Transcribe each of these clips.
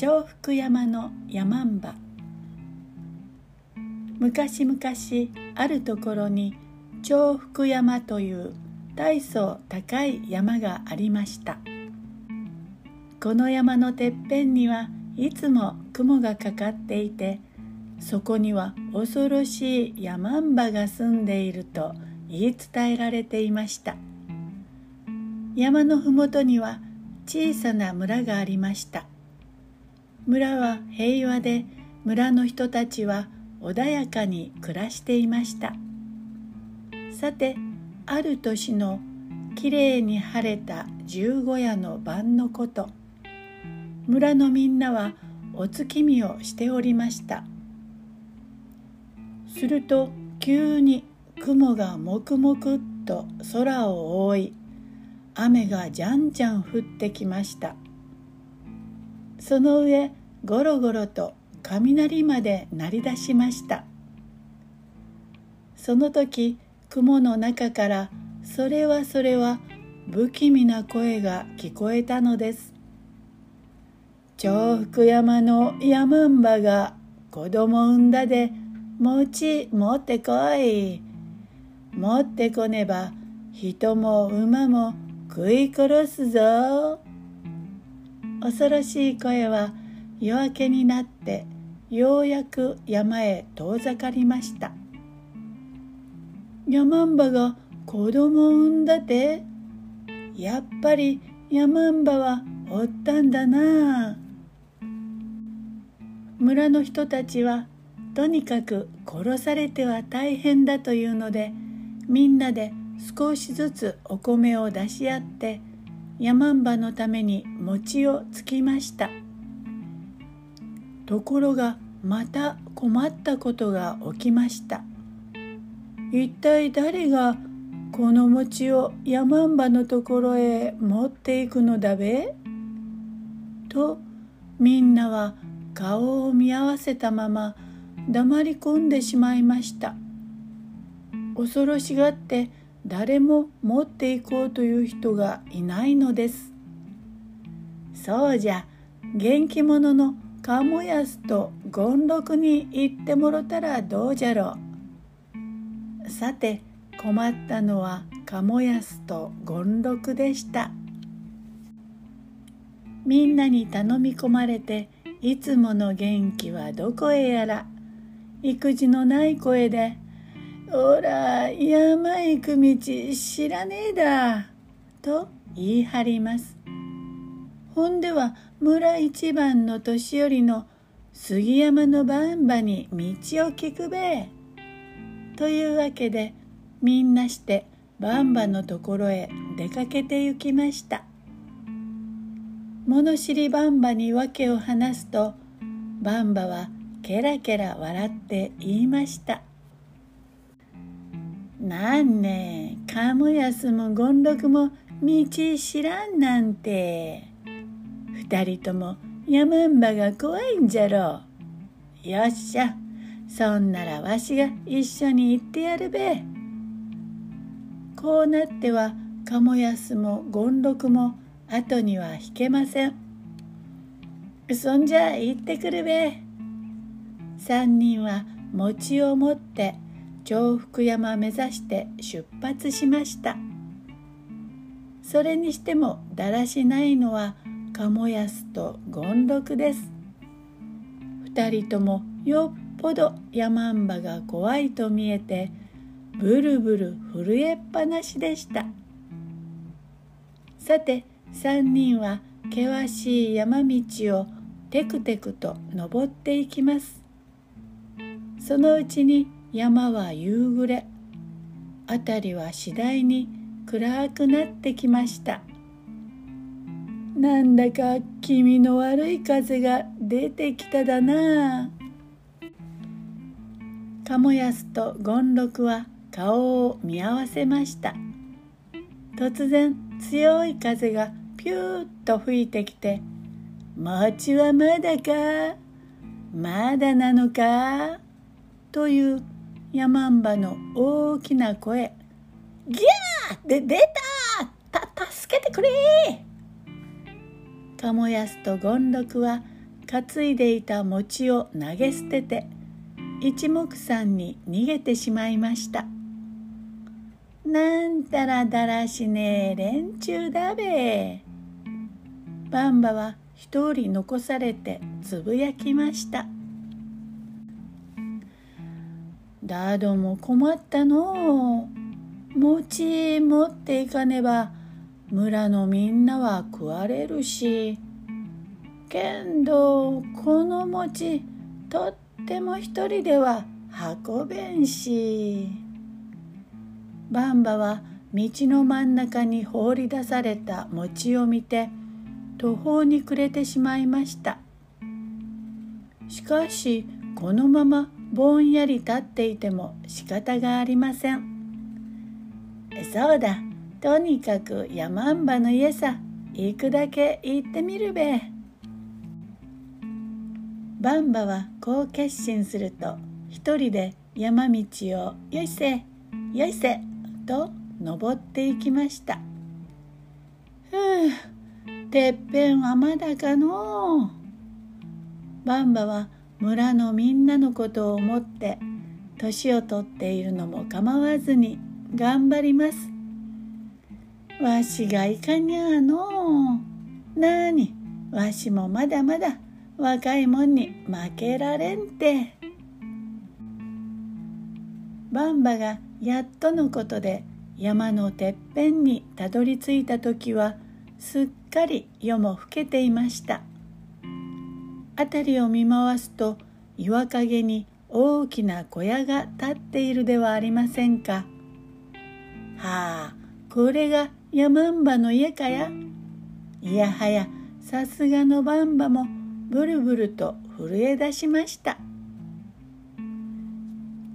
長福山の山んば昔々あるところに長福山という大層高い山がありました。この山のてっぺんにはいつも雲がかかっていてそこには恐ろしい山んばが住んでいると言い伝えられていました。山の麓には小さな村がありました。村は平和で村の人たちは穏やかに暮らしていました。さてある年のきれいに晴れた十五夜の晩のこと村のみんなはお月見をしておりました。すると急に雲がもくもくっと空を覆い雨がじゃんじゃん降ってきました。その上ゴロゴロと雷まで鳴り出しました。その時雲の中からそれはそれは不気味な声が聞こえたのです。重複山の山んばが子供産んだで餅持ってこい。持ってこねば人も馬も食い殺すぞ。恐ろしい声は夜明けになってようやく山へ遠ざかりました。山んばが子供を産んだてやっぱり山んばはおったんだな。村の人たちはとにかく殺されては大変だというのでみんなで少しずつお米を出し合って山んばのために餅をつきました。ところがまた困ったことが起きました。一体誰がこの餅を山んばのところへ持っていくのだべ？とみんなは顔を見合わせたまま黙り込んでしまいました。恐ろしがって誰も持っていこうという人がいないのです。そうじゃ元気者の鴨安と権六に行ってもろたらどうじゃろう。さて困ったのは鴨安と権六でした。みんなに頼み込まれていつもの元気はどこへやら。育児のない声で「おら山行く道知らねえだ」と言い張ります。ほんでは村一番の年寄りの杉山のばんばに道を聞くべ。というわけでみんなしてばんばのところへ出かけて行きました。物知りばんばに訳を話すとばんばはケラケラ笑って言いました。なんね鴨安も権六も道知らんなんて。二人とも山んばが怖いんじゃろ。うよっしゃ。そんならわしが一緒に行ってやるべ。こうなっては鴨安も権六も後には引けません。そんじゃ行ってくるべ。三人は餅を持って重福山目指して出発しました。それにしてもだらしないのは鴨安と権六です。二人ともよっぽど山んばが怖いと見えてブルブル震えっぱなしでした。さて三人は険しい山道をテクテクと登っていきます。そのうちに山は夕暮れ辺りは次第に暗くなってきました。なんだか気味の悪い風が出てきただな。鴨安と権六は顔を見合わせました。突然強い風がピューッと吹いてきて「餅はまだか？まだなのか?」という山んばの大きな声「ギャー！で出たた助けてくれ!」鴨安と権六は担いでいた餅を投げ捨てて一目散に逃げてしまいました。なんたらだらしねえ連中だべ。ばんばは一人残されてつぶやきました。だども困ったのう。餅持っていかねば村のみんなは食われるしけんどこの餅とっても一人では運べんし。ばんばは道の真ん中に放り出された餅を見て途方に暮れてしまいました。しかしこのままぼんやり立っていても仕方がありません。そうだ。とにかく山んばの家さ行くだけ行ってみるべ。ばんばはこう決心すると一人で山道をよいせよいせと登っていきました。ふうてっぺんはまだかのばんばは村のみんなのことを思って年をとっているのも構わずに頑張ります。わしがいかにゃの。なにわしもまだまだ若いもんに負けられんて。ばんばがやっとのことで山のてっぺんにたどり着いた時はすっかり夜も更けていました。辺りを見回すと岩陰に大きな小屋が立っているではありませんか。はあこれが山んばの家かや。いやはやさすがのばんばもブルブルと震え出しました。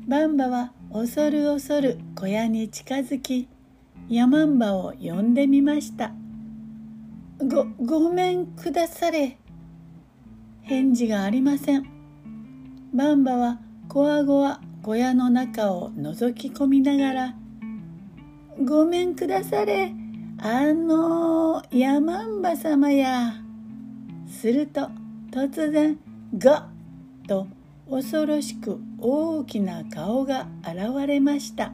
ばんばは恐る恐る小屋に近づき山んばを呼んでみました。ごごめんくだされ。返事がありません。ばんばはこわごわ小屋の中を覗き込みながら「ごめんくだされ。あの山んば様や」すると突然「が」と恐ろしく大きな顔が現れました。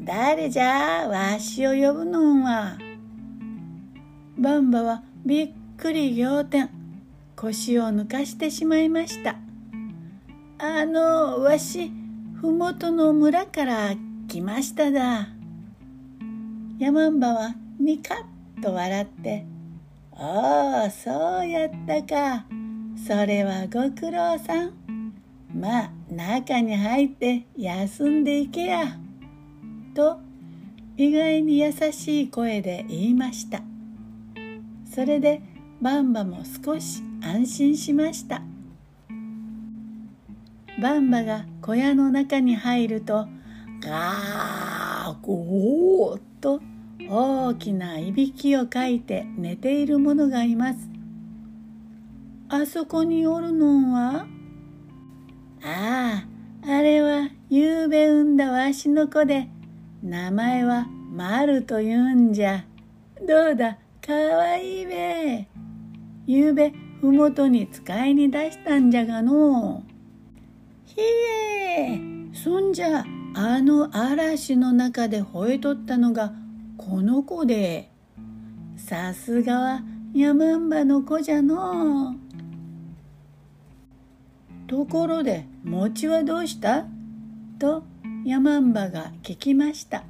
誰じゃわしを呼ぶのんは。ばんばはびっくり仰天腰を抜かしてしまいました。あのわし麓の村から来ましただ。山んばはニカッと笑って「おおそうやったか。それはご苦労さん。まあ中に入って休んでいけや」と意外に優しい声で言いました。それでばんばも少し安心しました。ばんばが小屋の中に入るとガーゴーと大きないびきをかいて寝ているものがいます。あそこにおるのは？あああれはゆうべ産んだわしの子で名前はまると言うんじゃ。どうだ？かわいいべ。ゆうべふもとに使いに出したんじゃがの。ひえそんじゃあの嵐の中で吠えとったのがこの子で。さすがは山んばの子じゃの。ところで餅はどうした？と山んばが聞きました。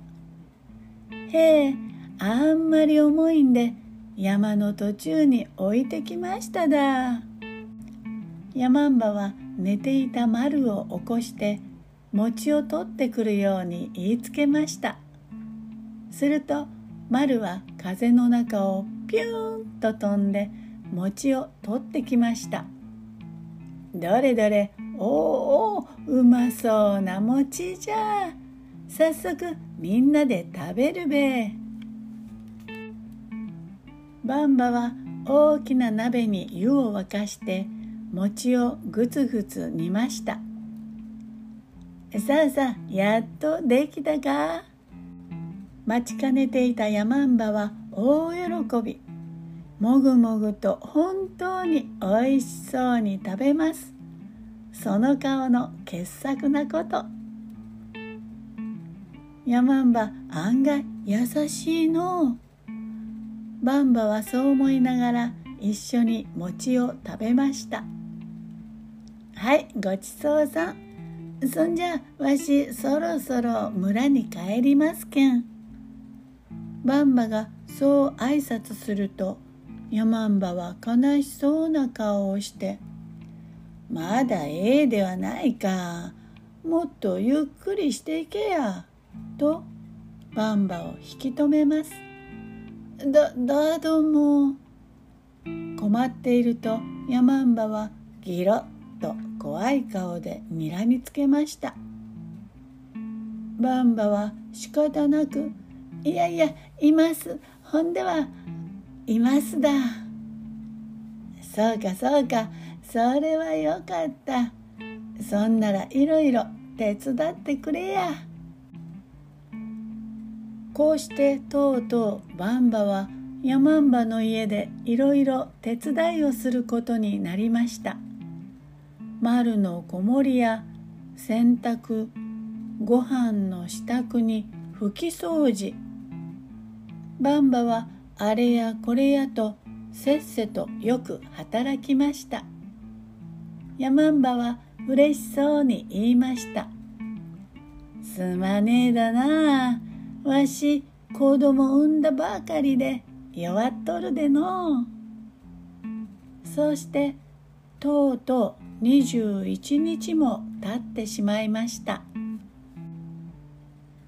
へえあんまり重いんで山の途中に置いてきましただ。山んばは寝ていた丸を起こして餅を取ってくるように言いつけました。すると丸は風の中をピューンと飛んで餅を取ってきました。どれどれおおおうまそうな餅じゃ。早速みんなで食べるべ。ばんばは大きな鍋に湯を沸かして餅をぐつぐつ煮ました。さあさあやっとできたか？待ちかねていた山んばは大喜び。もぐもぐと本当においしそうに食べます。その顔の傑作なこと。ヤマンバ案外優しいの。バンバはそう思いながら一緒に餅を食べました。はいごちそうさん。そんじゃわしそろそろ村に帰りますけん。バンバがそう挨拶するとヤマンバは悲しそうな顔をして「まだええではないかもっとゆっくりしていけや」とバンバを引き止めます。だ、だども。困っているとヤマンバはギロッと怖い顔で睨みつけました。バンバは仕方なく「いやいやいます。ほんではいますだ」そうかそうか。それはよかった。そんならいろいろ手伝ってくれや。こうしてとうとうバンバはヤマンバの家でいろいろ手伝いをすることになりました。丸の子守や洗濯ご飯の支度に拭き掃除バンバはあれやこれやとせっせとよく働きました。ヤマンバは嬉しそうに言いました。すまねえだな。あわし子供産んだばかりで弱っとるでの。そうしてとうとう21日も経ってしまいました。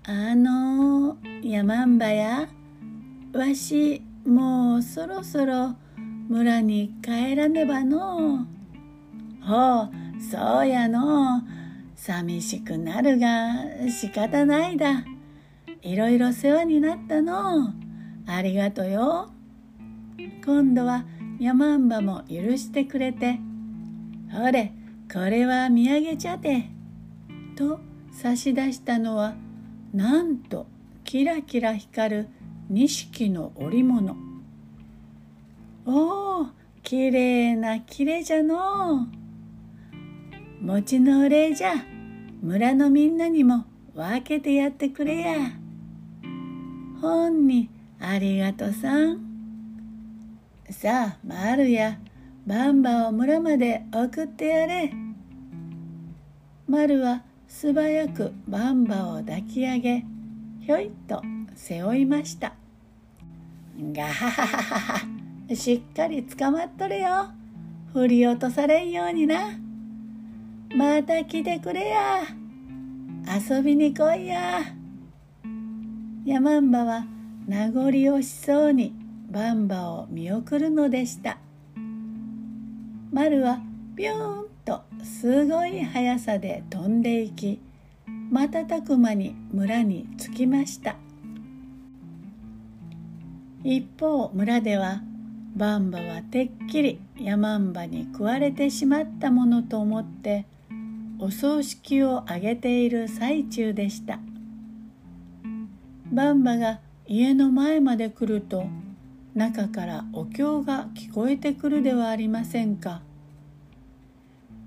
あの山んばや。わしもうそろそろ村に帰らねばの。うほうそうやの。寂しくなるが仕方ないだ。いろいろ世話になったの。ありがとよ。今度は山んばも許してくれて。ほれこれは土産茶でと差し出したのはなんとキラキラ光る錦の織物おおきれいなきれじゃの餅のお礼じゃ村のみんなにも分けてやってくれや。ほんにありがとさん。さあ、マルや、バンバを村まで送ってやれ。マルは素早くバンバを抱き上げ、ひょいっと背負いました。ガハハハハしっかり捕まっとれよ。振り落とされんようにな。また来てくれや。遊びに来いや。ヤマンバは名残惜しそうにバンバを見送るのでしたマルはビューンとすごい速さで飛んでいき瞬く間に村に着きました一方村ではバンバはてっきりヤマンバに食われてしまったものと思ってお葬式をあげている最中でしたばんばが家の前まで来ると中からお経が聞こえてくるではありませんか。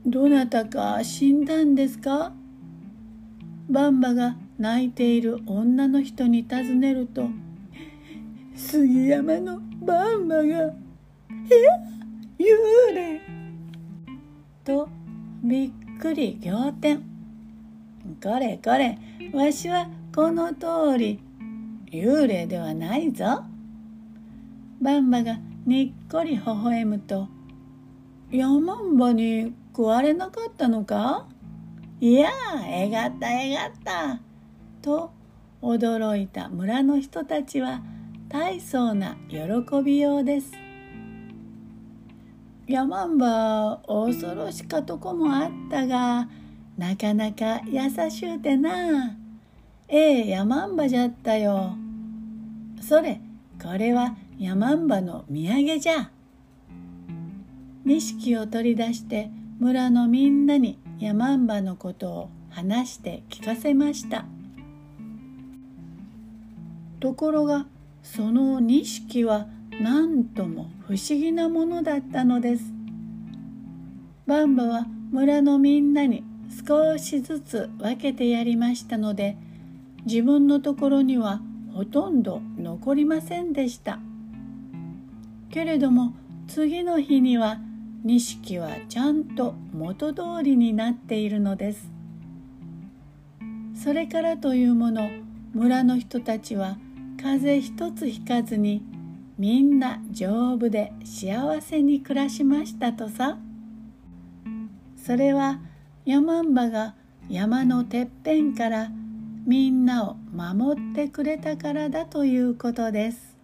どなたか死んだんですか？ばんばが泣いている女の人に尋ねると「杉山のばんばがいや幽霊!」とびっくり仰天これこれわしはこの通り幽霊ではないぞ。バンバがにっこり微笑むと、ヤマンバに食われなかったのか？いやえがったえがった。と驚いた村の人たちは大層な喜びようです。ヤマンバ恐ろしかとこもあったがなかなか優しゅうてなええヤマンバじゃったよ。それこれはヤマンバの土産じゃ錦を取り出して村のみんなにヤマンバのことを話して聞かせましたところがその錦はなんとも不思議なものだったのです。バンバは村のみんなに少しずつ分けてやりましたので自分のところにはほとんど残りませんでした。けれども次の日には錦はちゃんと元通りになっているのです。それからというもの村の人たちは風邪一つひかずにみんな丈夫で幸せに暮らしましたとさ。それはヤマンバが山のてっぺんからみんなを守ってくれたからだということです。